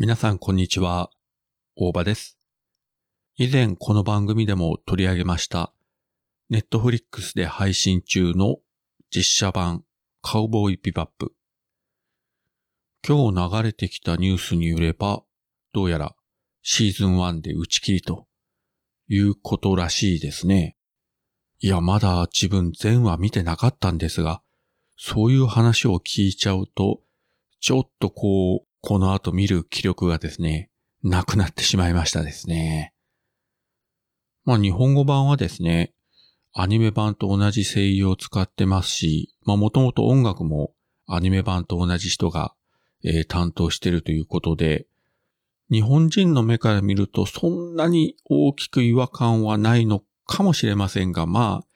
皆さんこんにちは。大場です。以前この番組でも取り上げました、ネットフリックスで配信中の実写版カウボーイビバップ。今日流れてきたニュースによれば、どうやらシーズン1で打ち切りということらしいですね。いや、まだ自分全話見てなかったんですが、そういう話を聞いちゃうと、ちょっとこう、この後見る気力がですね、なくなってしまいましたですね。まあ日本語版はですね、アニメ版と同じ声優を使ってますし、まあもともと音楽もアニメ版と同じ人が、えー担当してるということで、日本人の目から見るとそんなに大きく違和感はないのかもしれませんが、まあ、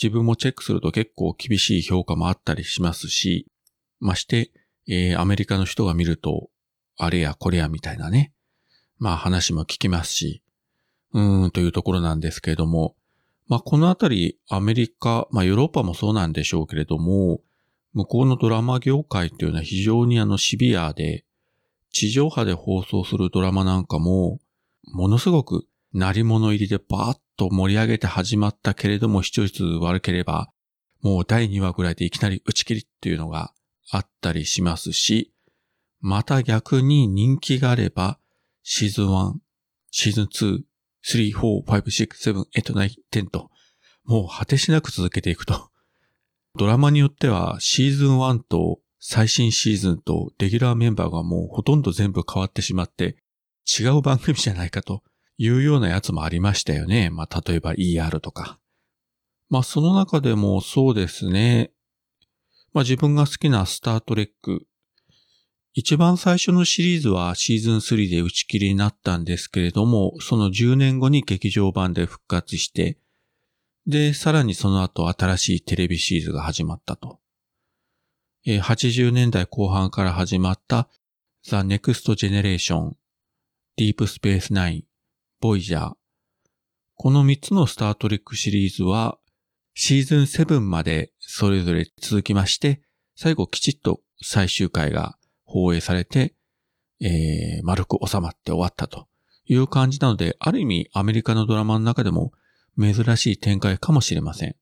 自分もチェックすると結構厳しい評価もあったりしますし、まして、えーアメリカの人が見ると、あれやこれやみたいなね、まあ話も聞きますし、うーんというところなんですけれども、まあこのあたりアメリカ、まあヨーロッパもそうなんでしょうけれども、向こうのドラマ業界っていうのは非常にあのシビアで、地上波で放送するドラマなんかも、ものすごく鳴り物入りでバーッと盛り上げて始まったけれども視聴率悪ければ、もう第2話ぐらいでいきなり打ち切りっていうのがあったりしますし、また逆に人気があれば、シーズン1、シーズン2、3、4、5、6、7、8、9、10と、もう果てしなく続けていくと。ドラマによってはシーズン1と最新シーズンとレギュラーメンバーがもうほとんど全部変わってしまって、違う番組じゃないかというようなやつもありましたよね。まあ、例えば ER とか。まあ、その中でもそうですね。まあ、自分が好きなスタートレック。一番最初のシリーズはシーズン3で打ち切りになったんですけれども、その10年後に劇場版で復活して、で、さらにその後新しいテレビシリーズが始まったと。80年代後半から始まった The Next Generation、Deep Space Nine、Voyager。この3つのスタートレックシリーズはシーズン7までそれぞれ続きまして、最後きちっと最終回が放映されて、えー、丸く収まって終わったという感じなので、ある意味アメリカのドラマの中でも珍しい展開かもしれません。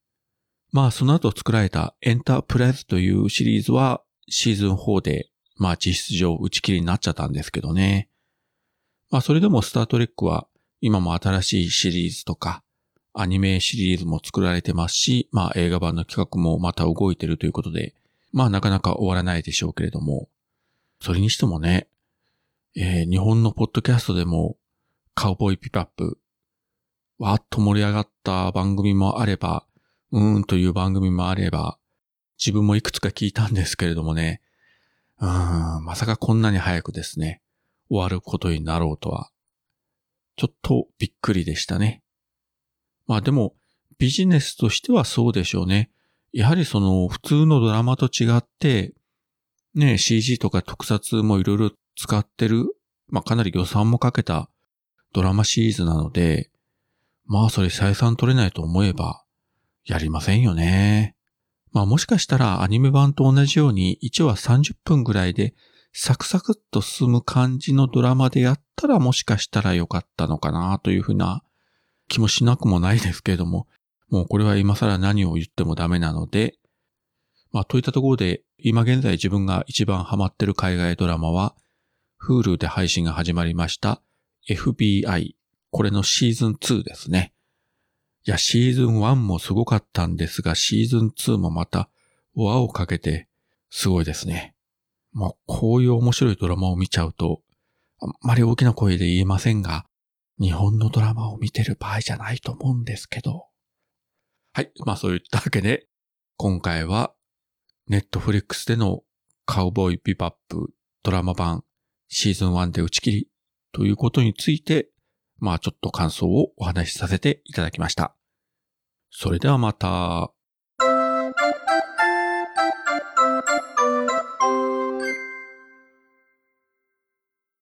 まあその後作られたエンタープライズというシリーズはシーズン4でまあ実質上打ち切りになっちゃったんですけどね。まあそれでもスタートレックは今も新しいシリーズとかアニメシリーズも作られてますし、まあ映画版の企画もまた動いてるということで、まあなかなか終わらないでしょうけれども、それにしてもね、えー日本のポッドキャストでもカウボーイピパップ、わーっと盛り上がった番組もあれば、うーんという番組もあれば、自分もいくつか聞いたんですけれどもね、うーん、まさかこんなに早くですね、終わることになろうとは、ちょっとびっくりでしたね。まあでも、ビジネスとしてはそうでしょうね。やはりその普通のドラマと違って、ね、CG とか特撮もいろいろ使ってる、まあかなり予算もかけたドラマシリーズなので、まあそれ採算取れないと思えば、やりませんよね。まあもしかしたらアニメ版と同じように1話30分ぐらいでサクサクっと進む感じのドラマでやったらもしかしたらよかったのかなというふうな気もしなくもないですけれども、もうこれは今更何を言ってもダメなので、まあといったところで今現在自分が一番ハマってる海外ドラマは Hulu で配信が始まりました FBI これのシーズン2ですね。いや、シーズン1もすごかったんですが、シーズン2もまた輪をかけてすごいですね。まあ、こういう面白いドラマを見ちゃうと、あんまり大きな声で言えませんが、日本のドラマを見てる場合じゃないと思うんですけど。はい。まあそういったわけで、今回は、ネットフリックスでのカウボーイビバップドラマ版シーズン1で打ち切りということについて、まあちょっと感想をお話しさせていただきました。それではまた。